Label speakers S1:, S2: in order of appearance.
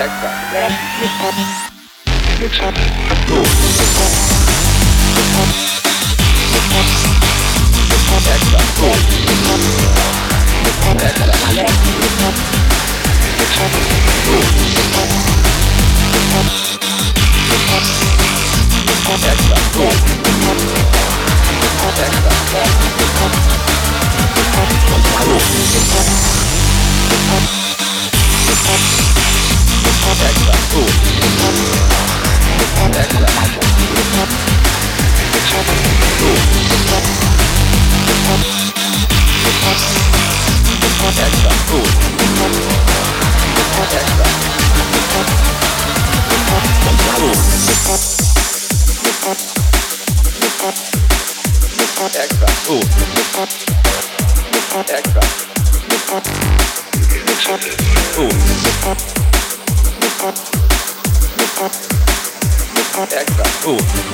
S1: Excellent. Oh. Ooh.